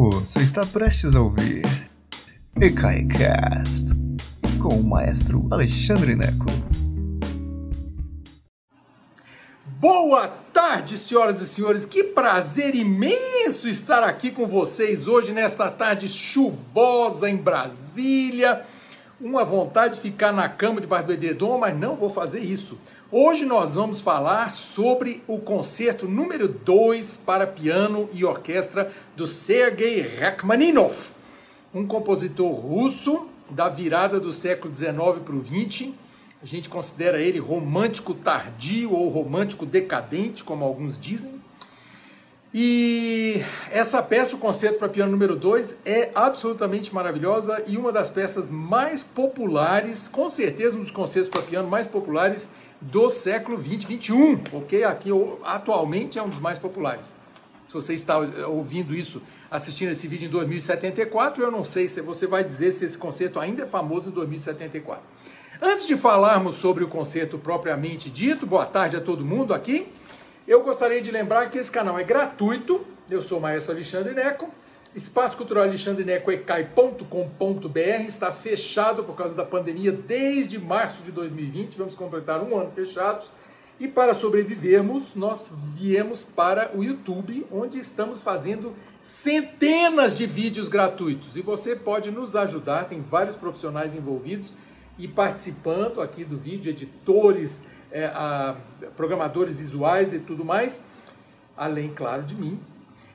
Você está prestes a ouvir EKAICAST com o maestro Alexandre Neco. Boa tarde, senhoras e senhores. Que prazer imenso estar aqui com vocês hoje nesta tarde chuvosa em Brasília. Uma vontade de ficar na cama de do edredom, mas não vou fazer isso. Hoje nós vamos falar sobre o concerto número 2 para piano e orquestra do Sergei Rachmaninoff, um compositor russo da virada do século 19 para o 20. A gente considera ele romântico tardio ou romântico decadente, como alguns dizem. E essa peça, o concerto para piano número 2, é absolutamente maravilhosa e uma das peças mais populares, com certeza um dos concertos para piano mais populares do século 20, 21, ok? Aqui atualmente é um dos mais populares. Se você está ouvindo isso, assistindo esse vídeo em 2074, eu não sei se você vai dizer se esse concerto ainda é famoso em 2074. Antes de falarmos sobre o concerto propriamente dito, boa tarde a todo mundo aqui. Eu gostaria de lembrar que esse canal é gratuito. Eu sou o maestro Alexandre Neco. Espaço Cultural Alexandre Neco ecai.com.br está fechado por causa da pandemia desde março de 2020. Vamos completar um ano fechados. E para sobrevivermos, nós viemos para o YouTube, onde estamos fazendo centenas de vídeos gratuitos. E você pode nos ajudar, tem vários profissionais envolvidos e participando aqui do vídeo, editores, é, a, programadores visuais e tudo mais, além, claro, de mim.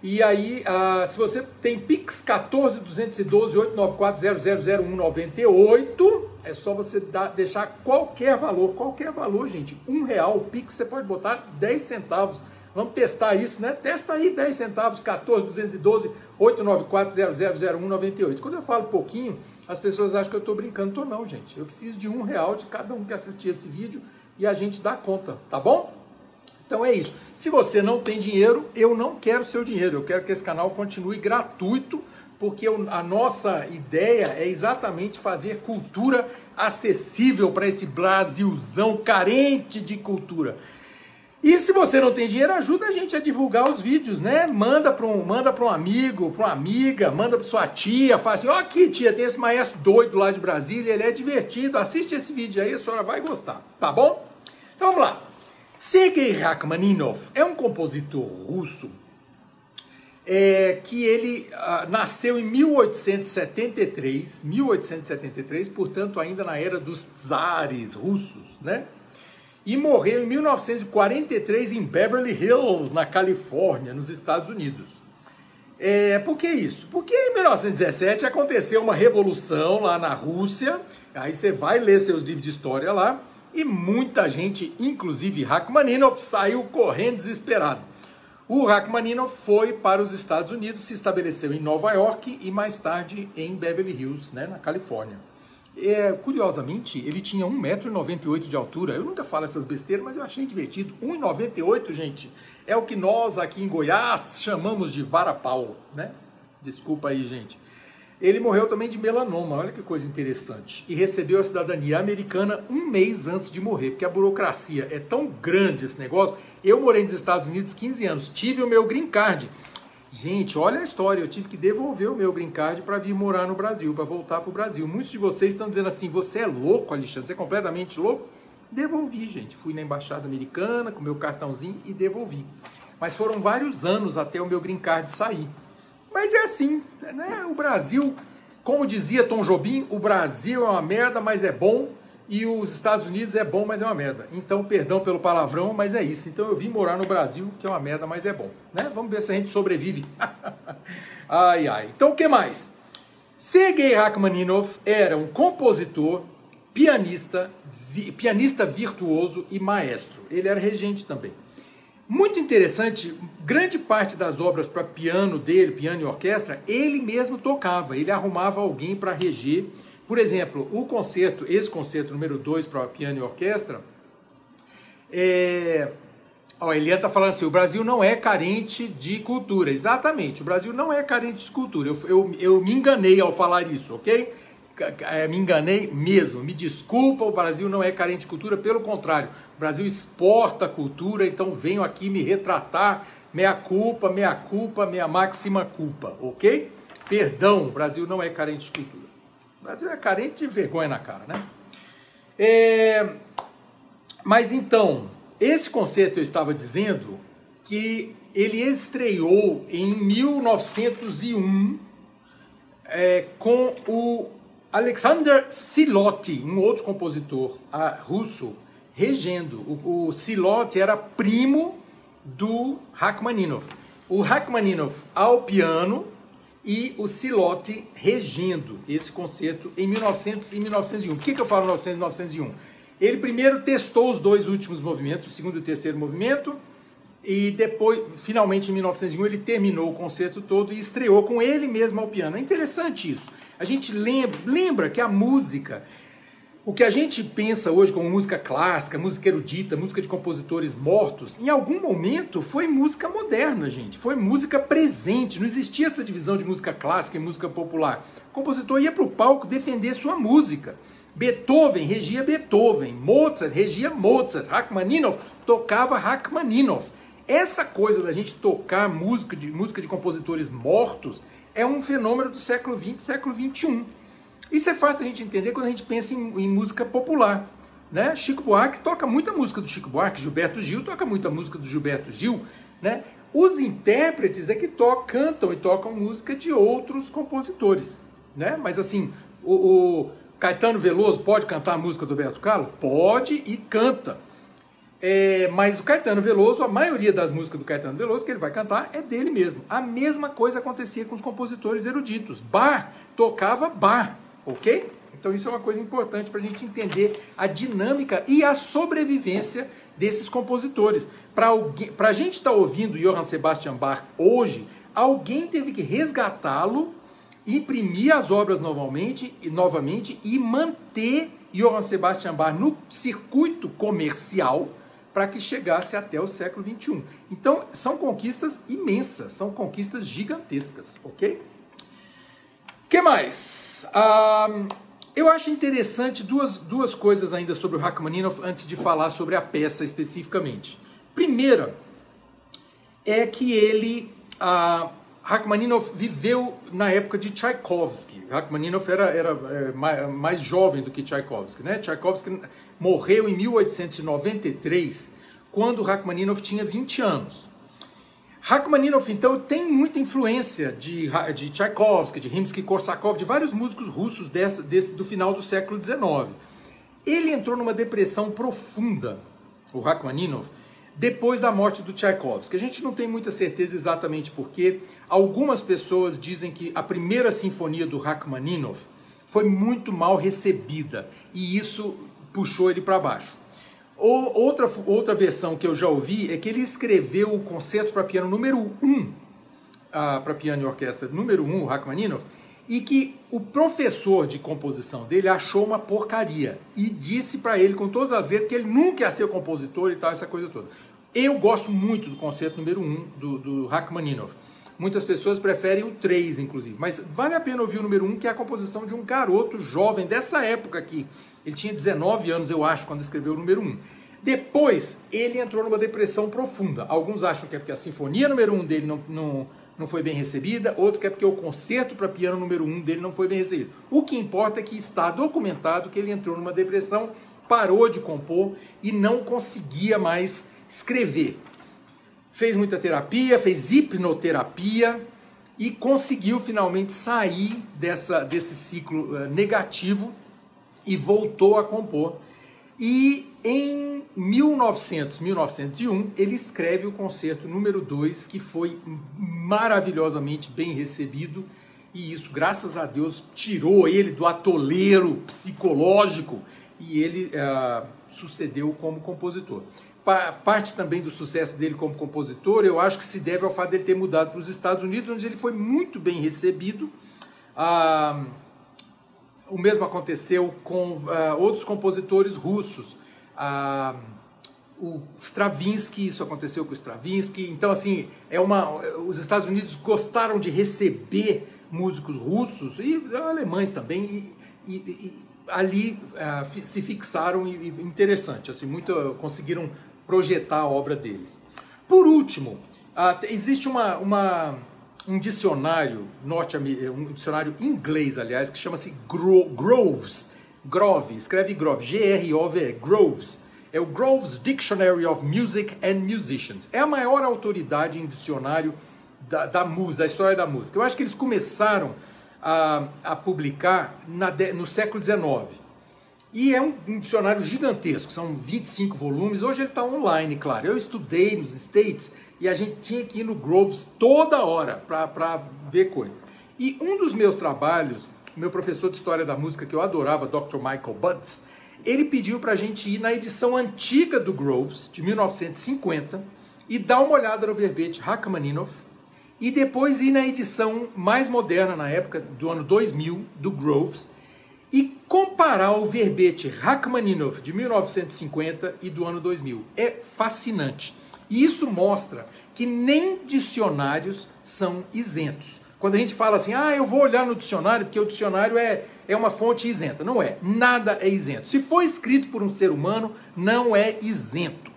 E aí, a, se você tem Pix 14 212 894 000198, é só você dar, deixar qualquer valor, qualquer valor, gente. Um real, Pix você pode botar 10 centavos. Vamos testar isso, né? Testa aí 10 centavos, 14 212 894 000198. Quando eu falo pouquinho, as pessoas acham que eu estou brincando. Estou não, gente. Eu preciso de um real de cada um que assistir esse vídeo e a gente dá conta, tá bom? Então é isso. Se você não tem dinheiro, eu não quero seu dinheiro. Eu quero que esse canal continue gratuito, porque a nossa ideia é exatamente fazer cultura acessível para esse Brasilzão carente de cultura. E se você não tem dinheiro, ajuda a gente a divulgar os vídeos, né? Manda para um, manda para um amigo, para uma amiga, manda para sua tia, fala assim: "Ó, oh, aqui, tia, tem esse maestro doido lá de Brasília, ele é divertido. Assiste esse vídeo aí, a senhora vai gostar, tá bom?" Então vamos lá. Sergei Rachmaninoff é um compositor russo é, que ele uh, nasceu em 1873, 1873, portanto ainda na era dos czares russos, né? E morreu em 1943 em Beverly Hills, na Califórnia, nos Estados Unidos. É, por que isso? Porque em 1917 aconteceu uma revolução lá na Rússia, aí você vai ler seus livros de história lá, e muita gente, inclusive Rachmaninoff, saiu correndo desesperado. O Rachmaninoff foi para os Estados Unidos, se estabeleceu em Nova York e mais tarde em Beverly Hills, né, na Califórnia. É, curiosamente, ele tinha 1,98m de altura. Eu nunca falo essas besteiras, mas eu achei divertido. 1,98m, gente, é o que nós aqui em Goiás chamamos de vara-pau, né? Desculpa aí, gente. Ele morreu também de melanoma, olha que coisa interessante. E recebeu a cidadania americana um mês antes de morrer, porque a burocracia é tão grande esse negócio. Eu morei nos Estados Unidos 15 anos, tive o meu green card. Gente, olha a história, eu tive que devolver o meu green card para vir morar no Brasil, para voltar para o Brasil. Muitos de vocês estão dizendo assim: você é louco, Alexandre, você é completamente louco? Devolvi, gente. Fui na embaixada americana com meu cartãozinho e devolvi. Mas foram vários anos até o meu green card sair. Mas é assim, né? O Brasil, como dizia Tom Jobim, o Brasil é uma merda, mas é bom, e os Estados Unidos é bom, mas é uma merda. Então, perdão pelo palavrão, mas é isso. Então eu vim morar no Brasil, que é uma merda, mas é bom, né? Vamos ver se a gente sobrevive. ai ai. Então o que mais? Sergei Rachmaninoff era um compositor, pianista, vi, pianista virtuoso e maestro. Ele era regente também. Muito interessante, grande parte das obras para piano dele, piano e orquestra, ele mesmo tocava, ele arrumava alguém para reger. Por exemplo, o concerto, esse concerto número 2 para piano e orquestra, é... Ó, a Eliane está falando assim, o Brasil não é carente de cultura. Exatamente, o Brasil não é carente de cultura. Eu, eu, eu me enganei ao falar isso, ok? É, me enganei mesmo, me desculpa, o Brasil não é carente de cultura, pelo contrário, o Brasil exporta cultura, então venho aqui me retratar Meia culpa, meia culpa, meia máxima culpa, ok? Perdão, o Brasil não é carente de cultura. O Brasil é carente de vergonha na cara, né? É... Mas então, esse conceito eu estava dizendo que ele estreou em 1901 é, com o Alexander Siloty, um outro compositor russo, regendo. O, o Siloty era primo do Rachmaninoff. O Rachmaninoff ao piano e o Siloty regendo esse concerto em 1900 e 1901. Por que, que eu falo 1900 e 1901? Ele primeiro testou os dois últimos movimentos, o segundo e o terceiro movimento, e depois, finalmente em 1901, ele terminou o concerto todo e estreou com ele mesmo ao piano. É interessante isso. A gente lembra, lembra que a música, o que a gente pensa hoje como música clássica, música erudita, música de compositores mortos, em algum momento foi música moderna, gente. Foi música presente. Não existia essa divisão de música clássica e música popular. O compositor ia para o palco defender sua música. Beethoven regia Beethoven, Mozart regia Mozart, Rachmaninoff tocava Rachmaninoff. Essa coisa da gente tocar música de, música de compositores mortos é um fenômeno do século XX, século XXI. Isso é fácil a gente entender quando a gente pensa em, em música popular. Né? Chico Buarque toca muita música do Chico Buarque, Gilberto Gil toca muita música do Gilberto Gil. Né? Os intérpretes é que to cantam e tocam música de outros compositores. Né? Mas assim, o, o Caetano Veloso pode cantar a música do Roberto Carlos? Pode e canta. É, mas o Caetano Veloso, a maioria das músicas do Caetano Veloso que ele vai cantar é dele mesmo. A mesma coisa acontecia com os compositores eruditos. Bar tocava bar, ok? Então isso é uma coisa importante para a gente entender a dinâmica e a sobrevivência desses compositores. Para a gente estar tá ouvindo Johann Sebastian Bach hoje, alguém teve que resgatá-lo, imprimir as obras novamente, novamente e manter Johann Sebastian Bach no circuito comercial para que chegasse até o século XXI. Então, são conquistas imensas, são conquistas gigantescas, ok? Que mais? Eu acho interessante duas, duas coisas ainda sobre o Rachmaninoff antes de falar sobre a peça especificamente. Primeira é que ele, ah, Rachmaninoff viveu na época de Tchaikovsky. Rachmaninoff era, era é, mais, mais, jovem do que Tchaikovsky. Né? Tchaikovsky morreu em 1893, quando Rachmaninoff tinha 20 anos. Rachmaninoff, então, tem muita influência de, de Tchaikovsky, de Rimsky-Korsakov, de vários músicos russos desse, do final do século XIX. Ele entrou numa depressão profunda, o Rachmaninoff, depois da morte do Tchaikovsky. A gente não tem muita certeza exatamente porque algumas pessoas dizem que a primeira sinfonia do Rachmaninoff foi muito mal recebida e isso puxou ele para baixo. Ou, outra, outra versão que eu já ouvi é que ele escreveu o concerto para piano número 1, um, uh, para piano e orquestra número 1, um, Rachmaninoff, e que o professor de composição dele achou uma porcaria e disse para ele com todas as letras que ele nunca ia ser compositor e tal, essa coisa toda. Eu gosto muito do concerto número 1 um, do, do Rachmaninoff. Muitas pessoas preferem o 3, inclusive. Mas vale a pena ouvir o número 1, um, que é a composição de um garoto jovem dessa época aqui. Ele tinha 19 anos, eu acho, quando escreveu o número 1. Um. Depois, ele entrou numa depressão profunda. Alguns acham que é porque a sinfonia número 1 um dele não, não, não foi bem recebida, outros que é porque o concerto para piano número 1 um dele não foi bem recebido. O que importa é que está documentado que ele entrou numa depressão, parou de compor e não conseguia mais escrever fez muita terapia, fez hipnoterapia e conseguiu finalmente sair dessa, desse ciclo uh, negativo e voltou a compor. E em 1900, 1901, ele escreve o concerto número 2, que foi maravilhosamente bem recebido, e isso, graças a Deus, tirou ele do atoleiro psicológico e ele uh, sucedeu como compositor parte também do sucesso dele como compositor, eu acho que se deve ao fato dele ter mudado para os Estados Unidos, onde ele foi muito bem recebido. Ah, o mesmo aconteceu com ah, outros compositores russos. Ah, o Stravinsky, isso aconteceu com o Stravinsky. Então, assim, é uma, os Estados Unidos gostaram de receber músicos russos e alemães também. E, e, e ali uh, se fixaram e, interessante, assim, muito conseguiram projetar a obra deles. Por último, Ah, existe uma, uma, um dicionário norte um dicionário inglês, aliás, que chama-se Gro Groves. Grove, escreve Grove, G-R-O-V, Groves. É o Groves Dictionary of Music and Musicians. É a maior autoridade em dicionário da, da música, da história da música. Eu acho que eles começaram a, a publicar na, no século XIX. E é um, um, dicionário gigantesco, são 25 volumes. Hoje ele está online, claro. Eu estudei nos States e a gente tinha que ir no Groves toda hora para ver coisa. E um dos meus trabalhos, meu professor de História da Música, que eu adorava, Dr. Michael Butts, ele pediu para a gente ir na edição antiga do Groves, de 1950, e dar uma olhada no verbete Rachmaninoff, e depois ir na edição mais moderna, na época, do ano 2000, do Groves, e comparar o verbete Rachmaninoff de 1950 e do ano 2000. É fascinante. E isso mostra que nem dicionários são isentos. Quando a gente fala assim, ah, eu vou olhar no dicionário, porque o dicionário é, é uma fonte isenta. Não é. Nada é isento. Se for escrito por um ser humano, não é isento.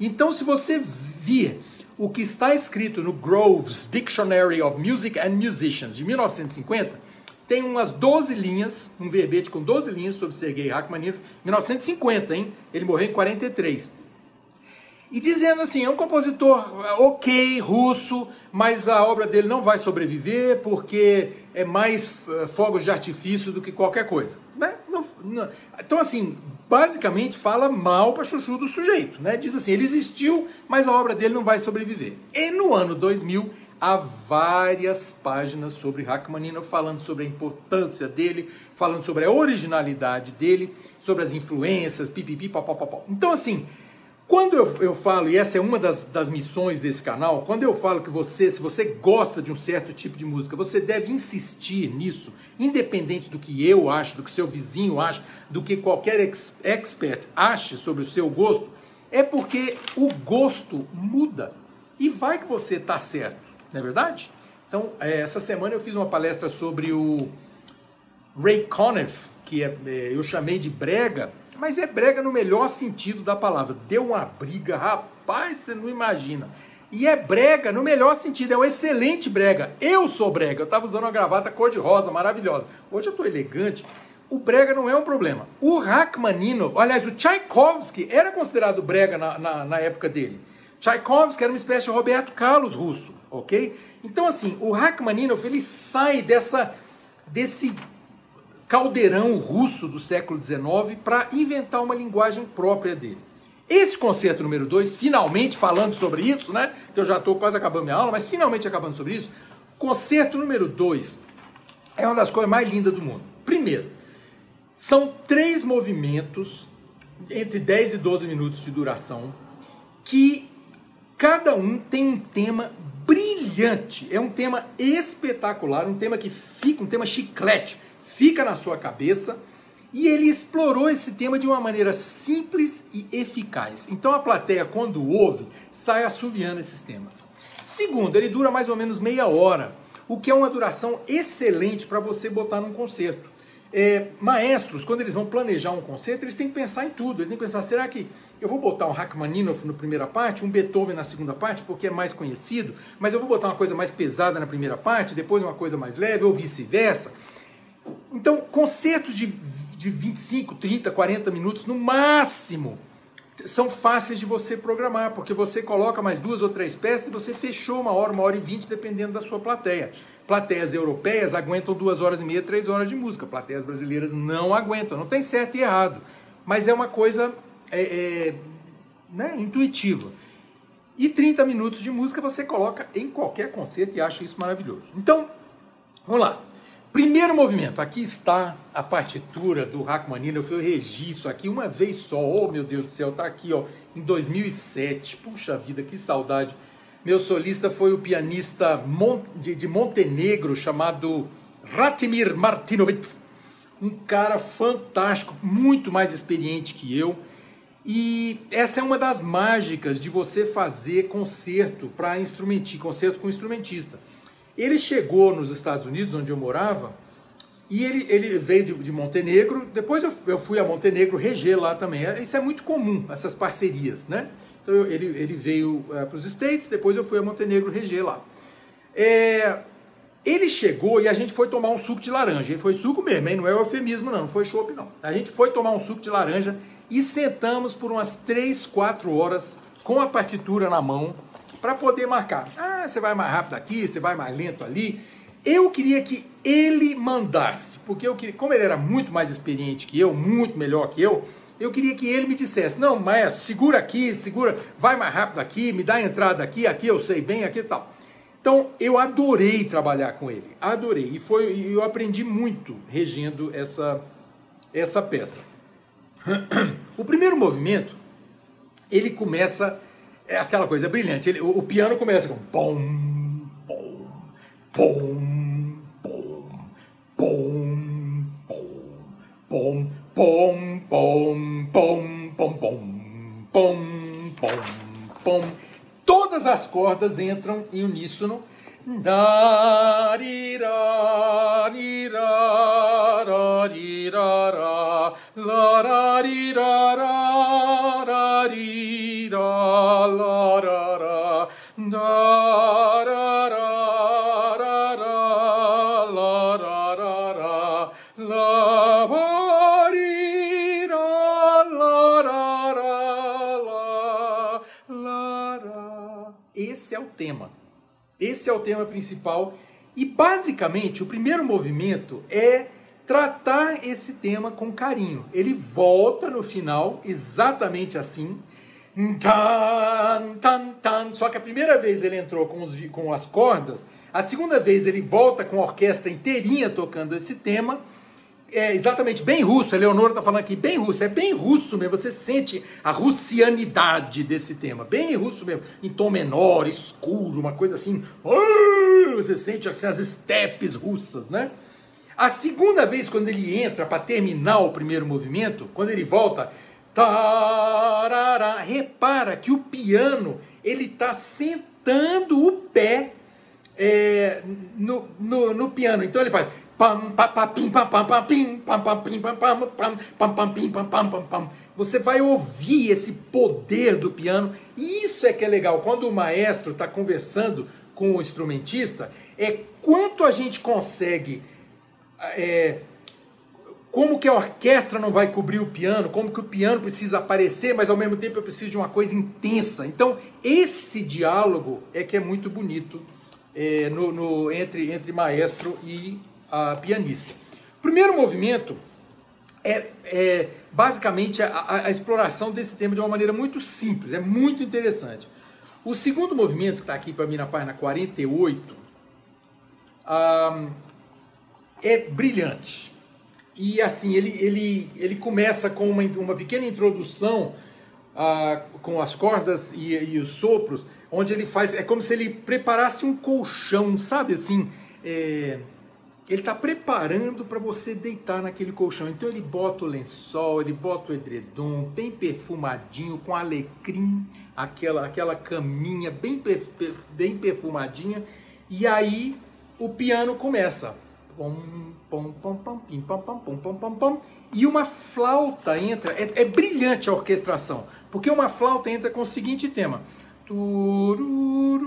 Então, se você vir o que está escrito no Groves Dictionary of Music and Musicians de 1950, tem umas 12 linhas, um verbete com 12 linhas sobre Sergei Rachmaninoff, 1950, hein? Ele morreu em 43. E dizendo assim, é um compositor é, ok, russo, mas a obra dele não vai sobreviver porque é mais uh, fogos de artifício do que qualquer coisa. Né? Não, não. Então, assim, basicamente fala mal para chuchu do sujeito. Né? Diz assim, ele existiu, mas a obra dele não vai sobreviver. E no ano 2000, há várias páginas sobre Rachmaninoff falando sobre a importância dele, falando sobre a originalidade dele, sobre as influências, pipipi, papapá. Então, assim, quando eu, eu falo, e essa é uma das, das missões desse canal, quando eu falo que você, se você gosta de um certo tipo de música, você deve insistir nisso, independente do que eu acho, do que seu vizinho acha, do que qualquer ex expert ache sobre o seu gosto, é porque o gosto muda. E vai que você está certo, não é verdade? Então, é, essa semana eu fiz uma palestra sobre o Ray Conniff, que é, é eu chamei de brega, mas é brega no melhor sentido da palavra. Deu uma briga, rapaz, você não imagina. E é brega no melhor sentido, é um excelente brega. Eu sou brega, eu estava usando uma gravata cor-de-rosa maravilhosa. Hoje eu estou elegante. O brega não é um problema. O Rachmaninoff, aliás, o Tchaikovsky era considerado brega na, na, na época dele. Tchaikovsky era uma espécie de Roberto Carlos russo, ok? Então, assim, o Rachmaninoff, ele sai dessa, desse caldeirão russo do século XIX para inventar uma linguagem própria dele. Esse concerto número 2, finalmente falando sobre isso, né? Que eu já estou quase acabando minha aula, mas finalmente acabando sobre isso. Concerto número 2 é uma das coisas mais lindas do mundo. Primeiro, são três movimentos entre 10 e 12 minutos de duração que cada um tem um tema brilhante. É um tema espetacular, um tema que fica, um tema chiclete fica na sua cabeça e ele explorou esse tema de uma maneira simples e eficaz. Então a plateia, quando ouve, sai assoviando esses temas. Segundo, ele dura mais ou menos meia hora, o que é uma duração excelente para você botar num concerto. É, maestros, quando eles vão planejar um concerto, eles têm que pensar em tudo. Eles têm que pensar: será que eu vou botar um Rachmaninoff na primeira parte, um Beethoven na segunda parte, porque é mais conhecido, mas eu vou botar uma coisa mais pesada na primeira parte, depois uma coisa mais leve, ou vice-versa? Então, concertos de, de 25, 30, 40 minutos no máximo são fáceis de você programar, porque você coloca mais duas ou três peças e você fechou uma hora, uma hora e vinte, dependendo da sua plateia. Plateias europeias aguentam duas horas e meia, três horas de música. Plateias brasileiras não aguentam. Não tem certo e errado. Mas é uma coisa é, é, né, intuitiva. E 30 minutos de música você coloca em qualquer concerto e acha isso maravilhoso. Então, vamos lá. Primeiro movimento, aqui está a partitura do Rachmaninoff, eu registro aqui uma vez só, oh meu Deus do céu, tá aqui ó, em 2007, puxa vida, que saudade. Meu solista foi o pianista de Montenegro chamado Ratimir Martinovic, um cara fantástico, muito mais experiente que eu. E essa é uma das mágicas de você fazer concerto para instrumentista, concerto com instrumentista ele chegou nos Estados Unidos, onde eu morava, e ele, ele veio de, de Montenegro. Depois eu, eu, fui a Montenegro reger lá também. É, isso é muito comum, essas parcerias, né? Então eu, ele, ele veio uh, para os States, depois eu fui a Montenegro reger lá. É, ele chegou e a gente foi tomar um suco de laranja. E foi suco mesmo, hein? não é eufemismo não, não foi chopp não. A gente foi tomar um suco de laranja e sentamos por umas 3, 4 horas com a partitura na mão para poder marcar. Ah, você vai mais rápido aqui, você vai mais lento ali. Eu queria que ele mandasse, porque eu queria, como ele era muito mais experiente que eu, muito melhor que eu, eu queria que ele me dissesse: não, maestro, segura aqui, segura, vai mais rápido aqui, me dá a entrada aqui, aqui eu sei bem, aqui e tal. Então eu adorei trabalhar com ele, adorei e foi, eu aprendi muito regendo essa essa peça. O primeiro movimento ele começa é aquela coisa brilhante. Ele, o, o, piano começa com pom pom pom pom, pom, pom, pom, pom, pom, pom, pom, pom, pom. Todas as cordas entram em uníssono. Da, ri, ra, ri, ra, ra, ri, ra, ra, la, ra, ri, ra, ra, ra, ri, ra, la, ra, ra, da, Esse é o tema principal. E basicamente, o primeiro movimento é tratar esse tema com carinho. Ele volta no final exatamente assim. Tan, tan, tan. Só que a primeira vez ele entrou com, os, com as cordas, a segunda vez ele volta com a orquestra inteirinha tocando esse tema é exatamente. Bem russo, a Leonora está falando aqui, bem russo, é bem russo mesmo, você sente a russianidade desse tema, bem russo mesmo, em tom menor, escuro, uma coisa assim, você sente assim, as estepes russas, né? A segunda vez, quando ele entra para terminar o primeiro movimento, quando ele volta, tarará, repara que o piano ele está sentando o pé é, no, no, no piano, então ele faz você vai ouvir esse poder do piano. E isso é que é legal. Quando o maestro está conversando com o instrumentista é quanto a gente consegue é, como que a orquestra não vai cobrir o piano, como que o piano precisa aparecer, mas ao mesmo tempo eu preciso de uma coisa intensa. Então, esse diálogo é que é muito bonito é, no, no, entre, entre maestro e a pianista. O primeiro movimento é, é basicamente a, a, exploração desse tema de uma maneira muito simples, é muito interessante. O segundo movimento, que está aqui para mim na página 48, um, é brilhante. E assim, ele, ele, ele começa com uma, uma pequena introdução uh, com as cordas e, e, os sopros, onde ele faz. É como se ele preparasse um colchão, sabe assim? É, ele está preparando para você deitar naquele colchão. Então ele bota o lençol, ele bota o edredom, bem perfumadinho, com alecrim, aquela, aquela caminha bem, bem perfumadinha. E aí o piano começa. Pom, pom, pom, pom, pim, pom, pom, pom, pom, pom, pom, e uma flauta entra. É, é brilhante a orquestração, porque uma flauta entra com o seguinte tema. Turururu,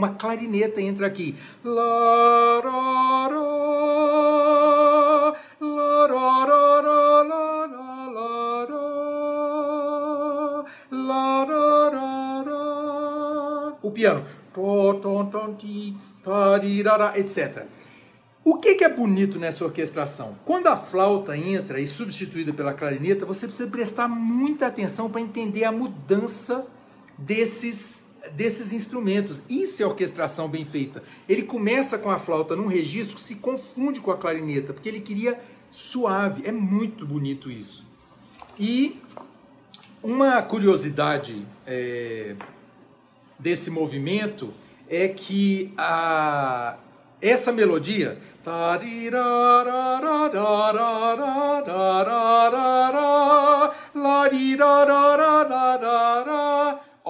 uma clarineta entra aqui. O piano. Etc. O que, que, é bonito nessa orquestração? Quando a flauta entra e substituída pela clarineta, você precisa prestar muita atenção para entender a mudança desses desses instrumentos. Isso é orquestração bem feita. Ele começa com a flauta num registro que se confunde com a clarineta, porque ele queria suave. É muito bonito isso. E uma curiosidade é, desse movimento é que essa melodia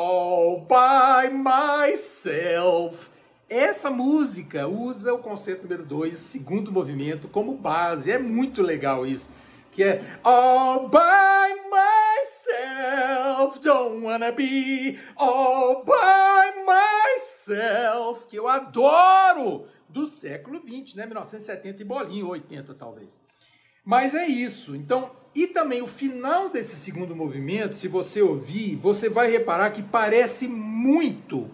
all by myself. essa música usa o conceito número 2, segundo movimento, como base. É muito legal isso. Que é All by myself, don't wanna be all by myself. Que eu adoro! Do século 20, né? 1970 e bolinho, 80 talvez. Mas é isso. Então, e também o final desse segundo movimento, se você ouvir, você vai reparar que parece muito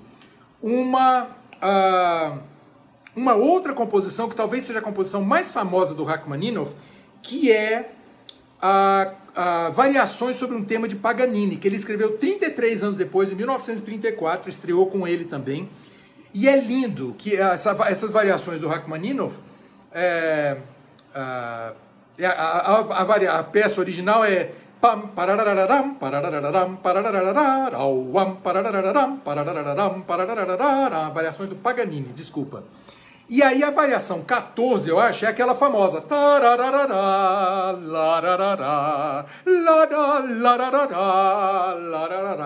uma uh, uma outra composição que talvez seja a composição mais famosa do Rachmaninoff, que é a, a Variações sobre um tema de Paganini, que ele escreveu 33 anos depois, em 1934, estreou com ele também. E é lindo que essa, essas variações do Rachmaninoff, é, a, a, a, a, peça original é Pam, pararararam, pararararam, pararararam, pararararam, variações do Paganini, desculpa. E aí a variação 14, eu acho, é aquela famosa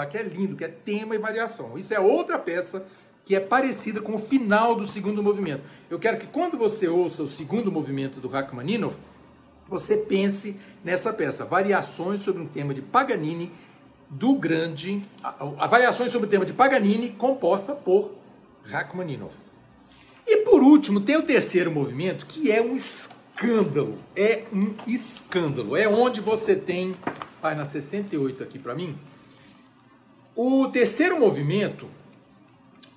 que é lindo, que é tema e variação. Isso é outra peça que é parecida com o final do segundo movimento. Eu quero que quando você ouça o segundo movimento do Rachmaninoff, você pense nessa peça, Variações sobre um tema de Paganini do grande, a, a Variações sobre o tema de Paganini composta por Rachmaninoff. E por último, tem o terceiro movimento, que é um escândalo. É um escândalo. É onde você tem, página 68 aqui para mim. O terceiro movimento,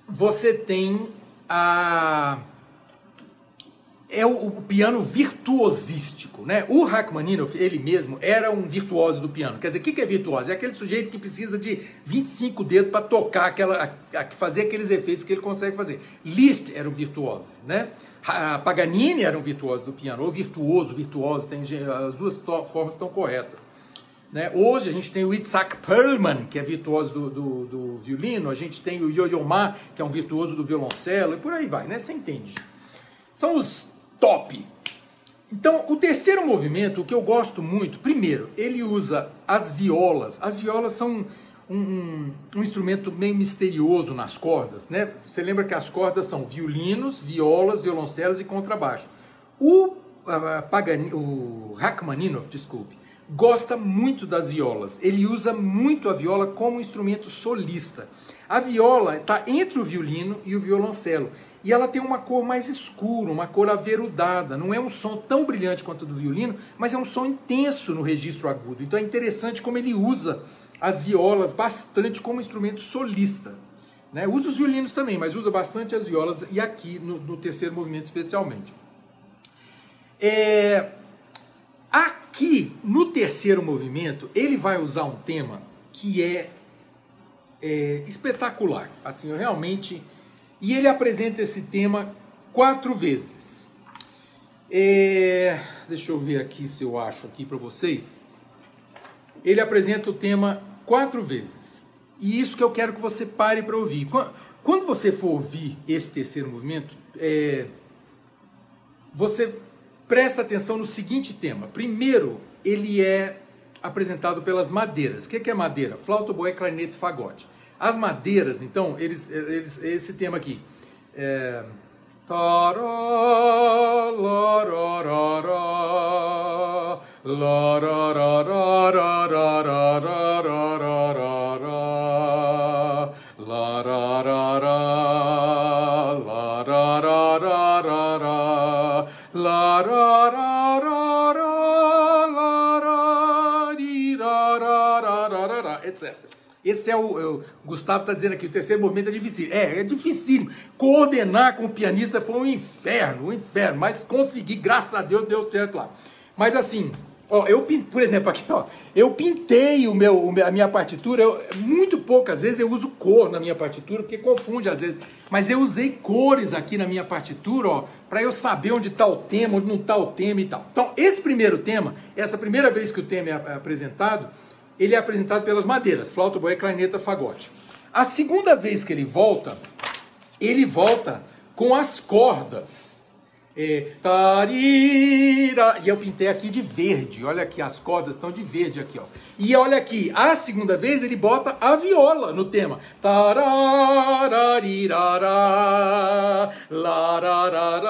você tem a é o, o, piano virtuosístico, né? O Rachmaninoff, ele mesmo, era um virtuoso do piano. Quer dizer, o que, que é virtuoso? É aquele sujeito que precisa de 25 dedos para tocar aquela, a, a, fazer aqueles efeitos que ele consegue fazer. Liszt era um virtuoso, né? Paganini era um virtuoso do piano, ou virtuoso, virtuoso, tem, as duas formas estão corretas. Né? Hoje a gente tem o Itzhak Perlman, que é virtuoso do, do, do violino, a gente tem o Yo-Yo Ma, que é um virtuoso do violoncelo, e por aí vai, né? Você entende. São os top. Então, o terceiro movimento, o que eu gosto muito, primeiro, ele usa as violas. As violas são um, um, um, instrumento meio misterioso nas cordas, né? Você lembra que as cordas são violinos, violas, violoncelos e contrabaixo. O, o Rachmaninoff, desculpe, gosta muito das violas. Ele usa muito a viola como instrumento solista. A viola está entre o violino e o violoncelo. E ela tem uma cor mais escura, uma cor averudada. Não é um som tão brilhante quanto o do violino, mas é um som intenso no registro agudo. Então é interessante como ele usa as violas bastante como instrumento solista. Né? Usa os violinos também, mas usa bastante as violas e aqui no, no terceiro movimento especialmente. É... Aqui no terceiro movimento ele vai usar um tema que é, é espetacular. Assim, eu realmente e ele apresenta esse tema quatro vezes. É, deixa eu ver aqui se eu acho aqui para vocês. Ele apresenta o tema quatro vezes. E isso que eu quero que você pare para ouvir. Quando você for ouvir esse terceiro movimento, é, você presta atenção no seguinte tema. Primeiro, ele é apresentado pelas madeiras. O que é madeira? Flauta, boé, clarinete, fagote. As madeiras, então, eles, eles esse tema aqui. É, etc. Esse é o, é o Gustavo está dizendo aqui, o terceiro movimento é difícil. É, é difícil. Coordenar com o pianista foi um inferno, um inferno. Mas consegui, graças a Deus, deu certo lá. Mas assim, ó, eu por exemplo, aqui, ó, eu pintei o meu, a minha partitura. Eu, muito poucas vezes eu uso cor na minha partitura, porque confunde às vezes. Mas eu usei cores aqui na minha partitura, ó, para eu saber onde está o tema, onde não está o tema e tal. Então, esse primeiro tema, essa primeira vez que o tema é apresentado ele é apresentado pelas madeiras, flauta, boé, clarineta, fagote. A segunda vez que ele volta, ele volta com as cordas. É, tarira, e eu pintei aqui de verde. Olha aqui, as cordas estão de verde aqui, ó. E olha aqui, a segunda vez ele bota a viola no tema. Tarararirará, lararará,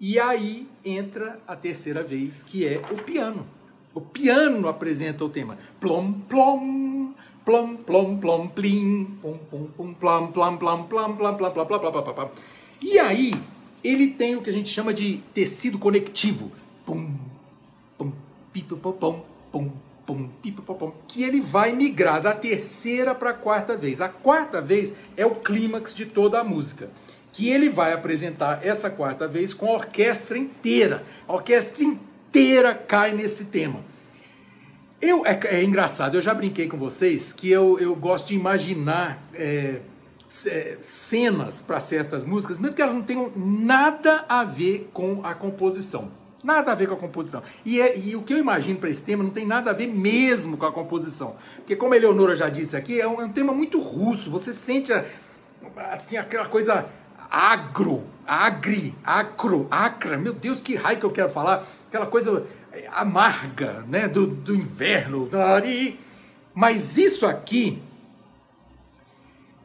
e aí entra a terceira vez, que é o piano. O piano apresenta o tema. Plom, plom, plom, plom, plom, plim, pom, pom, pom, plam, plam, plam, plam, plam, plam, plam, plam, plam, plam. E aí ele tem o que a gente chama de tecido conectivo. Pum, pum, pipopom, pum, pum, pipopom, que ele vai migrar da terceira para a quarta vez. A quarta vez é o clímax de toda a música que ele vai apresentar essa quarta vez com a orquestra inteira. A orquestra inteira cai nesse tema. Eu, é, é engraçado, eu já brinquei com vocês que eu, eu gosto de imaginar é, cenas para certas músicas, mesmo que elas não tenham nada a ver com a composição. Nada a ver com a composição. E, é, e o que eu imagino para esse tema não tem nada a ver mesmo com a composição. Porque, como a Eleonora já disse aqui, é um, é um tema muito russo. Você sente a, assim, aquela coisa agro, agri, acro, acra, meu Deus, que raio que eu quero falar, aquela coisa eh, amarga, né, do, do inverno. Mas isso aqui,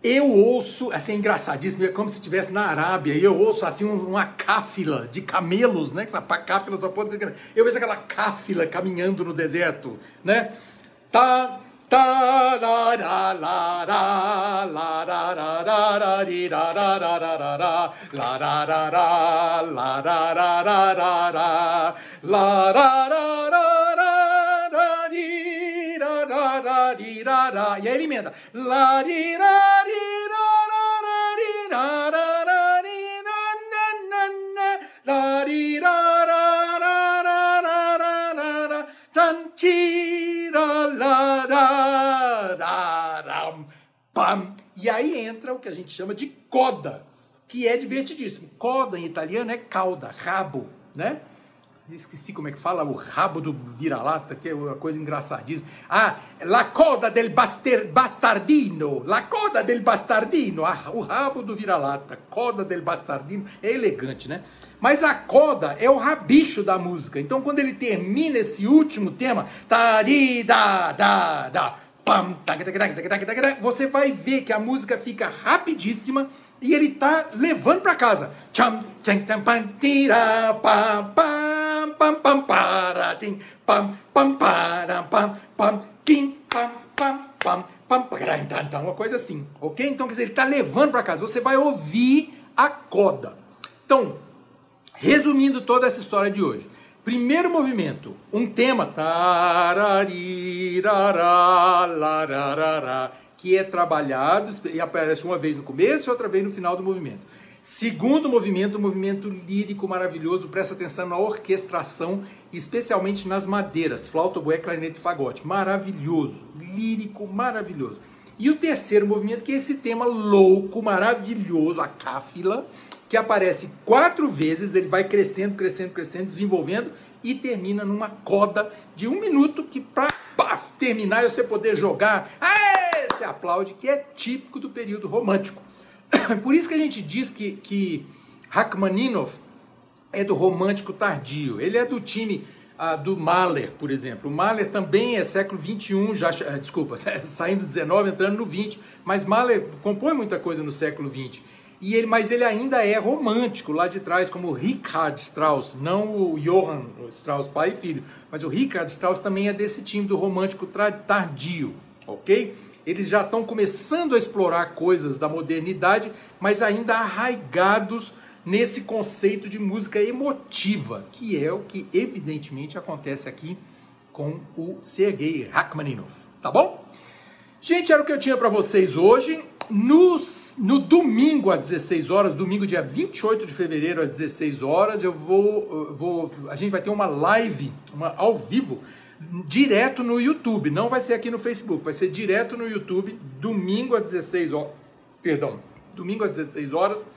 eu ouço, assim, é engraçadíssimo, é como se estivesse na Arábia, e eu ouço, assim, uma cáfila de camelos, né, essa cáfila só pode dizer, eu vejo aquela cáfila caminhando no deserto, né, tá da da da la da la da da da da dee da da da da da da la da da da la da da da da da la da da da da da dee da da da dee da da. Я элемента. La dee da dee. E aí entra o que a gente chama de coda, que é divertidíssimo. Coda em italiano é cauda, rabo, né? esqueci como é que fala, o rabo do vira-lata, que é uma coisa engraçadíssima. Ah, la coda del baster, bastardino, la coda del bastardino, ah, o rabo do vira-lata, coda del bastardino, é elegante, né? Mas a coda é o rabicho da música. Então, quando ele termina esse último tema, ta da da você vai ver que a música fica rapidíssima e ele tá levando para casa. Uma coisa assim, ok? Então, quer dizer, ele tá levando para casa. Você vai ouvir a coda. Então, resumindo toda essa história de hoje. Primeiro movimento, um tema, que é trabalhado e aparece uma vez no começo e outra vez no final do movimento. Segundo movimento, um movimento lírico maravilhoso, presta atenção na orquestração, especialmente nas madeiras, flauta, bué, clarinete e fagote. Maravilhoso, lírico maravilhoso. E o terceiro movimento, que é esse tema louco, maravilhoso, a cáfila, que aparece quatro vezes, ele vai crescendo, crescendo, crescendo, desenvolvendo e termina numa coda de um minuto que para terminar e você poder jogar, aê, você aplaude, que é típico do período romântico. Por isso que a gente diz que, que Rachmaninoff é do romântico tardio. Ele é do time ah, do Mahler, por exemplo. O Mahler também é século 21, já, ah, desculpa, saindo do 19, entrando no 20, mas Mahler compõe muita coisa no século 20. E ele, mas ele ainda é romântico lá de trás, como Richard Strauss, não o Johann Strauss, pai e filho, mas o Richard Strauss também é desse time do romântico tardio, ok? Eles já estão começando a explorar coisas da modernidade, mas ainda arraigados nesse conceito de música emotiva, que é o que evidentemente acontece aqui com o Sergei Rachmaninoff, tá bom? Gente, era o que eu tinha para vocês hoje. No, no domingo às 16 horas, domingo dia 28 de fevereiro às 16 horas, eu vou, vou a gente vai ter uma live, uma ao vivo, direto no YouTube. Não vai ser aqui no Facebook, vai ser direto no YouTube, domingo às 16 horas. Perdão, domingo às 16 horas,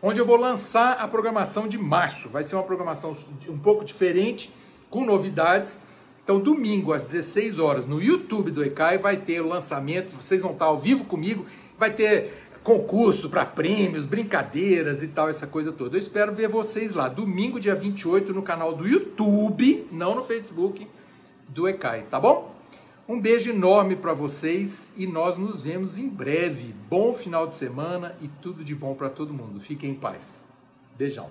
onde eu vou lançar a programação de março. Vai ser uma programação um pouco diferente, com novidades. Então, domingo às 16 horas no YouTube do ECAI vai ter o lançamento. Vocês vão estar ao vivo comigo. Vai ter concurso para prêmios, brincadeiras e tal, essa coisa toda. Eu espero ver vocês lá, domingo, dia 28, no canal do YouTube, não no Facebook, do ECAI, tá bom? Um beijo enorme para vocês e nós nos vemos em breve. Bom final de semana e tudo de bom para todo mundo. Fiquem em paz. Beijão.